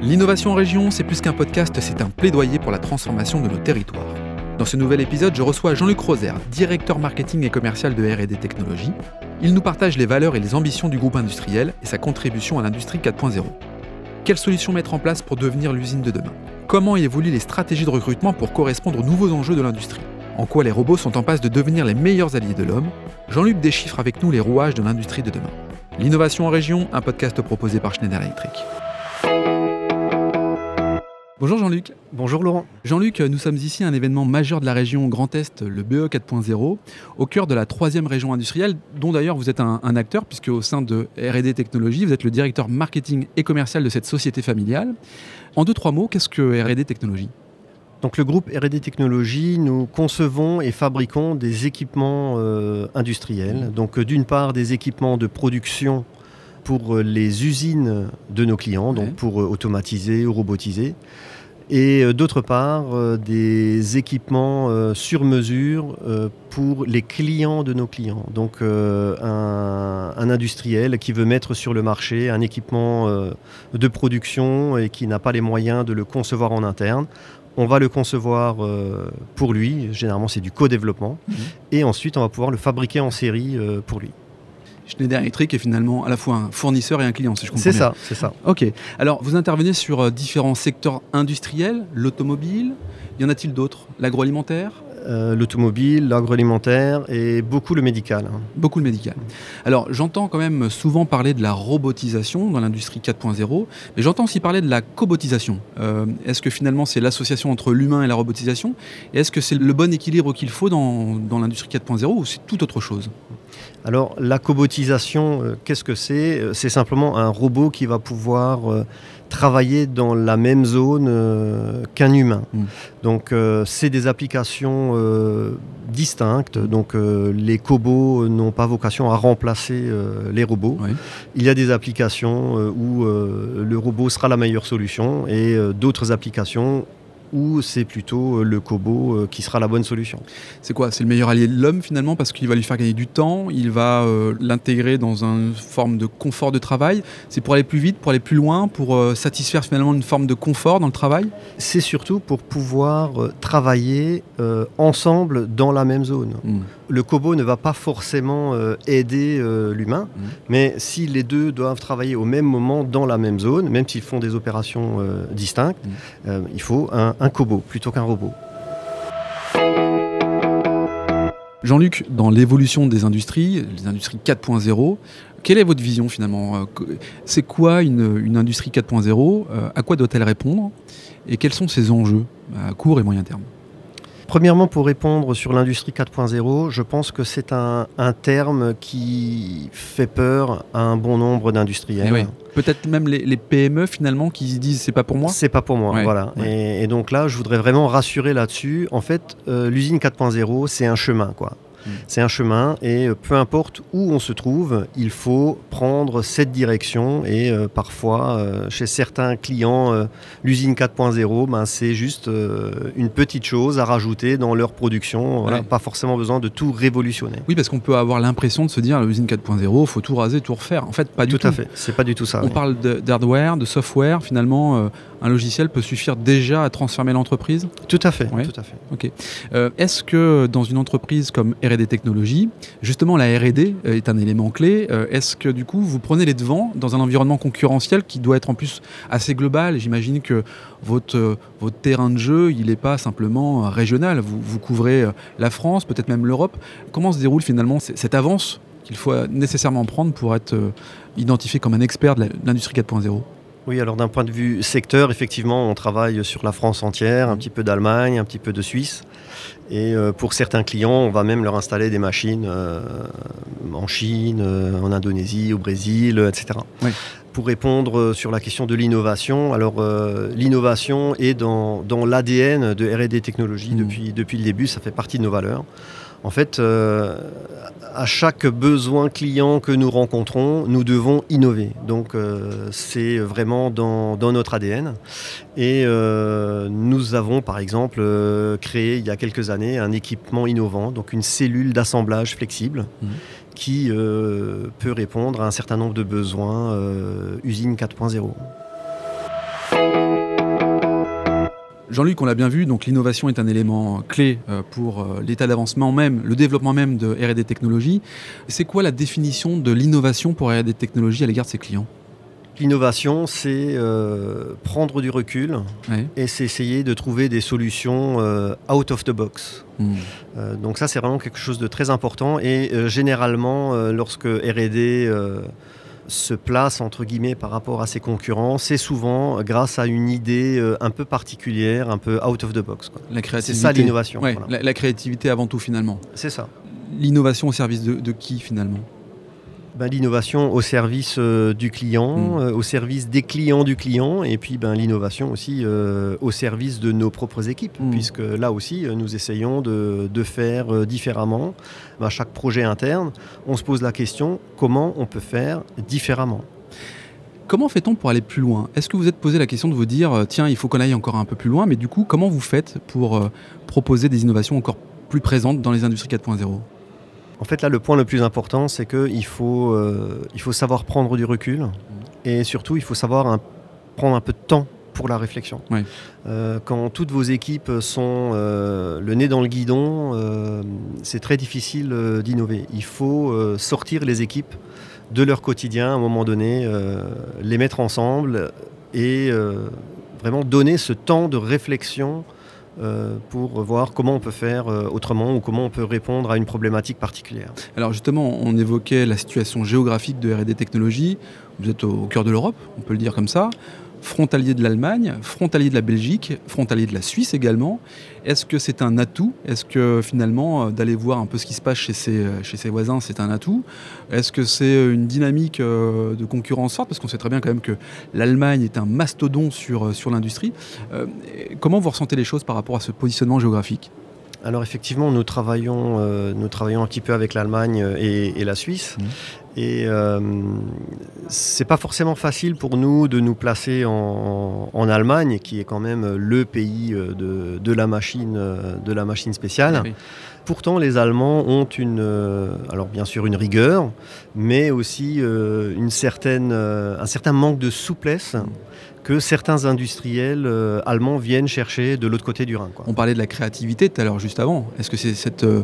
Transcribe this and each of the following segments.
L'innovation en région, c'est plus qu'un podcast, c'est un plaidoyer pour la transformation de nos territoires. Dans ce nouvel épisode, je reçois Jean-Luc Roser, directeur marketing et commercial de RD Technologies. Il nous partage les valeurs et les ambitions du groupe industriel et sa contribution à l'industrie 4.0. Quelles solutions mettre en place pour devenir l'usine de demain? Comment évoluent les stratégies de recrutement pour correspondre aux nouveaux enjeux de l'industrie? En quoi les robots sont en passe de devenir les meilleurs alliés de l'homme? Jean-Luc déchiffre avec nous les rouages de l'industrie de demain. L'innovation en région, un podcast proposé par Schneider Electric. Bonjour Jean-Luc. Bonjour Laurent. Jean-Luc, nous sommes ici à un événement majeur de la région Grand Est, le BE 4.0, au cœur de la troisième région industrielle, dont d'ailleurs vous êtes un, acteur, puisque au sein de RD Technologies, vous êtes le directeur marketing et commercial de cette société familiale. En deux, trois mots, qu'est-ce que RD Technologies? Donc le groupe R&D Technologies, nous concevons et fabriquons des équipements euh, industriels. Donc d'une part des équipements de production pour euh, les usines de nos clients, donc pour euh, automatiser ou robotiser. Et euh, d'autre part, des équipements sur mesure pour les clients de nos clients. Donc un, industriel qui veut mettre sur le marché un équipement de production et qui n'a pas les moyens de le concevoir en interne. On va le concevoir pour lui, généralement c'est du co-développement, mmh. et ensuite on va pouvoir le fabriquer en série pour lui. Schneider Electric est finalement à la fois un fournisseur et un client, si je comprends bien. C'est ça, c'est ça. Ok. Alors, vous intervenez sur euh, différents secteurs industriels, l'automobile. Y en a-t-il d'autres? L'agroalimentaire? Euh, l'automobile, l'agroalimentaire et beaucoup le médical. Hein. Beaucoup le médical. Alors j'entends quand même souvent parler de la robotisation dans l'industrie 4.0, mais j'entends aussi parler de la cobotisation. Euh, est-ce que finalement c'est l'association entre l'humain et la robotisation? Est-ce que c'est le bon équilibre qu'il faut dans, dans l'industrie 4.0 ou c'est tout autre chose? Alors la cobotisation, euh, qu'est-ce que c'est? C'est simplement un robot qui va pouvoir euh, travailler dans la même zone qu'un humain. Mm. Donc c'est des applications distinctes. Donc les cobots n'ont pas vocation à remplacer les robots. Il y a des applications où le robot sera la meilleure solution et d'autres applications ou c'est plutôt euh, le Kobo euh, qui sera la bonne solution? C'est quoi? C'est le meilleur allié de l'homme finalement parce qu'il va lui faire gagner du temps, il va euh, l'intégrer dans une forme de confort de travail. C'est pour aller plus vite, pour aller plus loin, pour satisfaire finalement une forme de confort dans le travail? C'est surtout pour pouvoir travailler ensemble dans la même zone. Hmm le Kobo ne va pas forcément euh, aider euh, l'humain, mmh. mais si les deux doivent travailler au même moment dans la même zone, même s'ils font des opérations euh, distinctes, mmh. il faut un, un Kobo plutôt qu'un robot. Jean-Luc, dans l'évolution des industries, les industries 4.0, quelle est votre vision finalement C'est quoi une, une industrie 4.0 À quoi doit-elle répondre Et quels sont ses enjeux à court et moyen terme? Premièrement, pour répondre sur l'industrie 4.0, je pense que c'est un, terme qui fait peur à un bon nombre d'industriels. Eh Peut-être même les, PME finalement qui se disent c'est pas pour moi C'est pas pour moi, voilà. Et, donc là, je voudrais vraiment rassurer là-dessus. En fait, euh, l'usine 4.0, c'est un chemin, quoi. C'est un chemin et euh, peu importe où on se trouve, il faut prendre cette direction et euh, parfois euh, chez certains clients, l'usine 4.0, ben, c'est juste une petite chose à rajouter dans leur production, pas forcément besoin de tout révolutionner. Oui, parce qu'on peut avoir l'impression de se dire l'usine 4.0, il faut tout raser, tout refaire. En fait, pas du tout. Tout à fait, c'est pas du tout ça. On parle d'hardware, de, software, finalement, un logiciel peut suffire déjà à transformer l'entreprise? Tout à fait, tout à fait. Ok. Est-ce que dans une entreprise comme RD des technologies. Justement, la R&D euh, est un élément clé. Euh, est-ce que du coup, vous prenez les devants dans un environnement concurrentiel qui doit être en plus assez global? J'imagine que votre, euh, terrain de jeu, il n'est pas simplement régional. Vous, vous couvrez la France, peut-être même l'Europe. Comment se déroule finalement cette avance qu'il faut nécessairement prendre pour être identifié comme un expert de l'industrie 4.0 oui, alors d'un point de vue secteur, effectivement, on travaille sur la France entière, un petit peu d'Allemagne, un petit peu de Suisse. Et euh, pour certains clients, on va même leur installer des machines euh, en Chine, euh, en Indonésie, au Brésil, etc. Pour répondre sur la question de l'innovation, alors l'innovation est dans, l'ADN de RD Technologies mmh. depuis, depuis le début, ça fait partie de nos valeurs. En fait, à chaque besoin client que nous rencontrons, nous devons innover. Donc euh, c'est vraiment dans, notre ADN. Et euh, nous avons par exemple euh, créé il y a quelques années un équipement innovant, donc une cellule d'assemblage flexible. Mhm. qui peut répondre à un certain nombre de besoins usine 4.0. Jean-Luc, on l'a bien vu, donc l'innovation est un élément clé pour l'état d'avancement même, le développement même de R&D technologies. C'est quoi la définition de l'innovation pour R&D technologies à l'égard de ses clients? L'innovation, c'est euh, prendre du recul et c'est essayer de trouver des solutions euh, out of the box. Hmm. Euh, donc ça, c'est vraiment quelque chose de très important. Et généralement, lorsque RD se place entre guillemets par rapport à ses concurrents, c'est souvent grâce à une idée un peu particulière, un peu out of the box. C'est ça l'innovation. la, créativité avant tout finalement. C'est ça. L'innovation au service de qui finalement? Ben, l'innovation au service euh, du client, hmm. euh, au service des clients du client, et puis ben, l'innovation aussi euh, au service de nos propres équipes, hmm. puisque là aussi, nous essayons de, faire différemment. À ben, chaque projet interne, on se pose la question comment on peut faire différemment? Comment fait-on pour aller plus loin? Est-ce que vous êtes posé la question de vous dire, tiens, il faut qu'on aille encore un peu plus loin, mais du coup, comment vous faites pour proposer des innovations encore plus présentes dans les industries 4.0 en fait, là, le point le plus important, c'est qu'il faut, euh, il faut savoir prendre du recul et surtout, il faut savoir prendre un peu de temps pour la réflexion. Euh, quand toutes vos équipes sont euh, le nez dans le guidon, c'est très difficile d'innover. Il faut sortir les équipes de leur quotidien à un moment donné, les mettre ensemble et vraiment donner ce temps de réflexion pour voir comment on peut faire euh, autrement ou comment on peut répondre à une problématique particulière. Alors justement, on évoquait la situation géographique de RD Technologies. Vous êtes au cœur de l'Europe, on peut le dire comme ça frontalier de l'Allemagne, frontalier de la Belgique, frontalier de la Suisse également. Est-ce que c'est un atout? Est-ce que finalement, euh, d'aller voir un peu ce qui se passe chez ses, euh, voisins, c'est un atout? Est-ce que c'est euh, une dynamique de concurrence forte Parce qu'on sait très bien quand même que l'Allemagne est un mastodon sur, sur l'industrie. comment vous ressentez les choses par rapport à ce positionnement géographique? Alors effectivement, nous travaillons, nous travaillons un petit peu avec l'Allemagne et, la Suisse. Mmh. Et euh, c'est pas forcément facile pour nous de nous placer en, Allemagne, qui est quand même le pays euh, de, la, machine, euh, de la machine spéciale. Pourtant, les Allemands ont une, euh, alors bien sûr une rigueur, mais aussi une certaine, un certain manque de souplesse que certains industriels euh, allemands viennent chercher de l'autre côté du Rhin. On parlait de la créativité tout à l'heure, juste avant. Est-ce que c'est cette. Euh,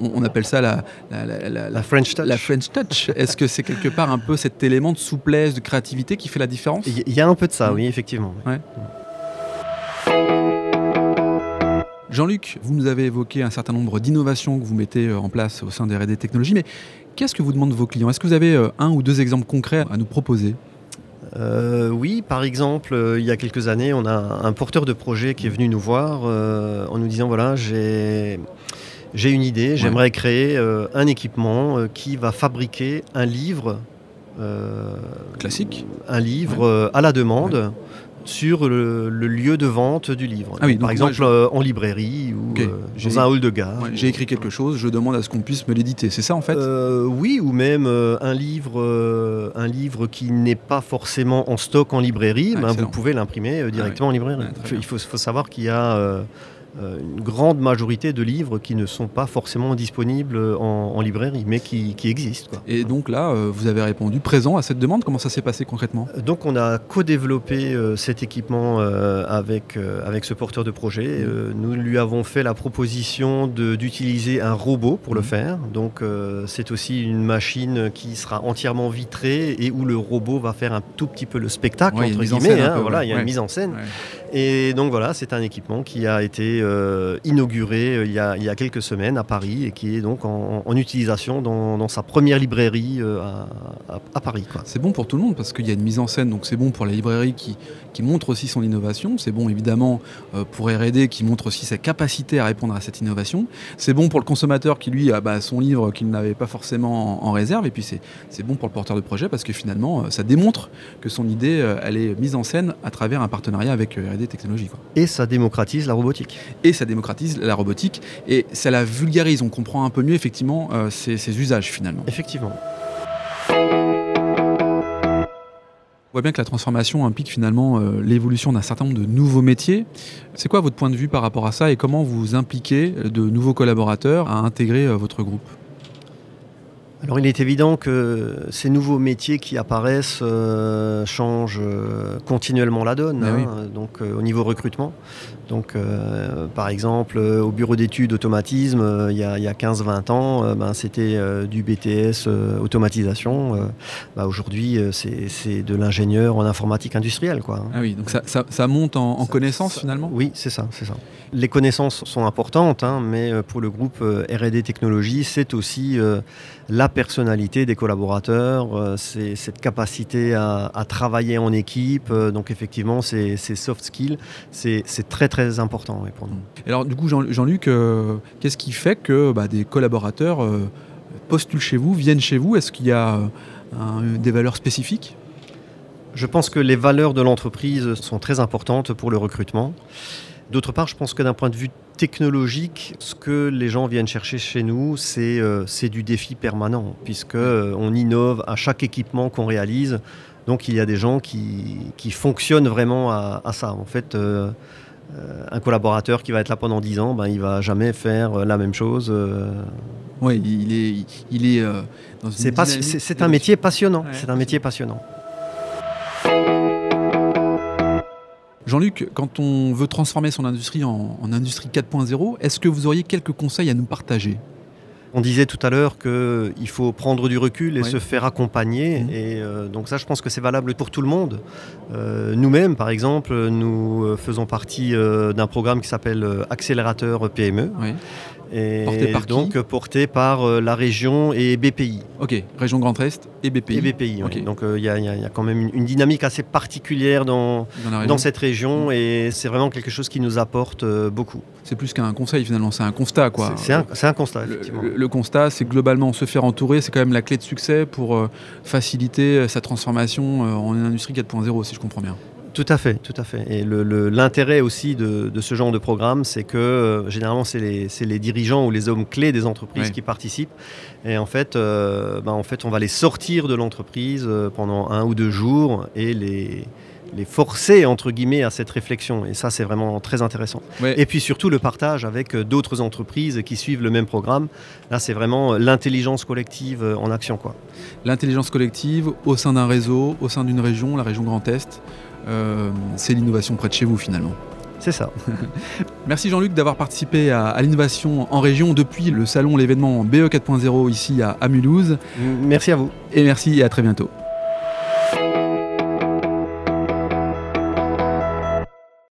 on, appelle ça la, la, French touch. La French touch. Est-ce que c'est quelque part un peu cet élément de souplesse, de créativité qui fait la différence? Il y a un peu de ça, oui, effectivement. Jean-Luc, vous nous avez évoqué un certain nombre d'innovations que vous mettez euh, en place au sein des R&D Technologies, mais qu'est-ce que vous demandent vos clients? Est-ce que vous avez un ou deux exemples concrets à nous proposer? Euh, oui, par exemple, euh, il y a quelques années, on a un porteur de projet qui est venu nous voir euh, en nous disant voilà, j'ai une idée, j'aimerais créer un équipement qui va fabriquer un livre classique, un livre à la demande sur le, lieu de vente du livre. Ah Par exemple, euh, en librairie ou euh, dans un hall de gare. J'ai écrit quelque chose, je demande à ce qu'on puisse me l'éditer. C'est ça en fait? Euh, Oui, ou même un, livre, un livre qui n'est pas forcément en stock en librairie, ben, vous pouvez l'imprimer directement ah en librairie. il faut, faut, savoir qu'il y a une grande majorité de livres qui ne sont pas forcément disponibles en, librairie, mais qui, existent. Et donc là, euh, vous avez répondu présent à cette demande. Comment ça s'est passé concrètement? Donc on a co-développé euh, cet équipement avec, avec ce porteur de projet. Mmh. nous lui avons fait la proposition d'utiliser un robot pour le mmh. faire. Donc c'est aussi une machine qui sera entièrement vitrée et où le robot va faire un tout petit peu le spectacle, entre guillemets. Hein, voilà, il y a une mise en scène. Et donc voilà, c'est un équipement qui a été euh, inauguré euh, il y, a, quelques semaines à Paris et qui est donc en, utilisation dans, sa première librairie euh, à, Paris. C'est bon pour tout le monde parce qu'il y a une mise en scène, donc c'est bon pour la librairie qui, montre aussi son innovation, c'est bon évidemment pour RD qui montre aussi sa capacité à répondre à cette innovation, c'est bon pour le consommateur qui lui a bah, son livre qu'il n'avait pas forcément en, réserve, et puis c'est bon pour le porteur de projet parce que finalement ça démontre que son idée elle est mise en scène à travers un partenariat avec RD Technologies. Et ça démocratise la robotique et ça démocratise la robotique et ça la vulgarise. On comprend un peu mieux effectivement euh, ses, usages finalement. Effectivement. On voit bien que la transformation implique finalement euh, l'évolution d'un certain nombre de nouveaux métiers. C'est quoi votre point de vue par rapport à ça et comment vous impliquez de nouveaux collaborateurs à intégrer euh, votre groupe? Alors il est évident que ces nouveaux métiers qui apparaissent euh, changent euh, continuellement la donne, oui. hein, donc euh, au niveau recrutement. Donc par exemple au bureau d'études automatisme, il y a, a 15-20 ans, ben, c'était du BTS automatisation. Bah, Aujourd'hui c'est de l'ingénieur en informatique industrielle. Quoi, hein. Ah oui, donc ça, ça- ça monte en, en Ça- connaissances finalement? Oui, c'est ça, c'est ça. Les connaissances sont importantes, hein, mais pour le groupe R&D Technologies, c'est aussi la personnalité des collaborateurs, euh, c'est cette capacité à, à travailler en équipe. euh, donc effectivement, ces, soft skills, c'est très très important oui, pour nous. Alors du coup, Jean- Jean-Luc, euh, qu'est-ce qui fait que bah, des collaborateurs euh, postulent chez vous, viennent chez vous? Est-ce qu'il y a euh, des valeurs spécifiques? Je pense que les valeurs de l'entreprise sont très importantes pour le recrutement. D'autre part, je pense que d'un point de vue technologique, ce que les gens viennent chercher chez nous, c'est euh, c'est du défi permanent, puisque euh, on innove à chaque équipement qu'on réalise. Donc il y a des gens qui, qui fonctionnent vraiment à, à ça. En fait, euh, euh, un collaborateur qui va être là pendant 10 ans, ben, il va jamais faire la même chose. Oui, il est, il est dans une C'est un métier passionnant. Ouais. C'est un métier passionnant. Jean-Luc, quand on veut transformer son industrie en, en industrie 4.0, est-ce que vous auriez quelques conseils à nous partager? On disait tout à l'heure qu'il faut prendre du recul et Ouais. se faire accompagner. Mhm. Et euh, donc ça, je pense que c'est valable pour tout le monde. Euh, Nous-mêmes, par exemple, nous euh, faisons partie euh, d'un programme qui s'appelle euh, Accélérateur PME. Et Porté par qui donc porté par euh, la région et BPI. Ok, région Grand Est et BPI. Et BPI, oui. Ok. Donc euh, il y, a- y y quand même une, une dynamique assez particulière dans, Dans cette région et c'est vraiment quelque chose qui nous apporte euh, beaucoup. C'est plus qu'un conseil finalement, c'est un constat quoi. C'est- un, un constat, effectivement. le- le constat, c'est globalement se faire entourer, c'est quand même la clé de succès pour faciliter sa transformation en une industrie 4.0, si je comprends bien. Tout à fait, tout à fait. Et l'intérêt aussi de, de ce genre de programme, c'est que euh, généralement, c'est les, dirigeants ou les hommes clés des entreprises qui participent. Et en fait, euh, ben, en fait, on va les sortir de l'entreprise euh, pendant un ou deux jours et les, les forcer, entre guillemets, à cette réflexion. Et ça, c'est vraiment très intéressant. Ouais. Et puis surtout, le partage avec d'autres entreprises qui suivent le même programme. Là, c'est vraiment l'intelligence collective en action. Quoi. L'intelligence collective au sein d'un réseau, au sein d'une région, la région Grand Est, euh, c'est l'innovation près de chez vous finalement. C'est ça. Merci Jean-Luc d'avoir participé à, à l'innovation en région depuis le salon, l'événement BE 4.0 ici à, à Mulhouse. Merci à vous. Et merci et à très bientôt.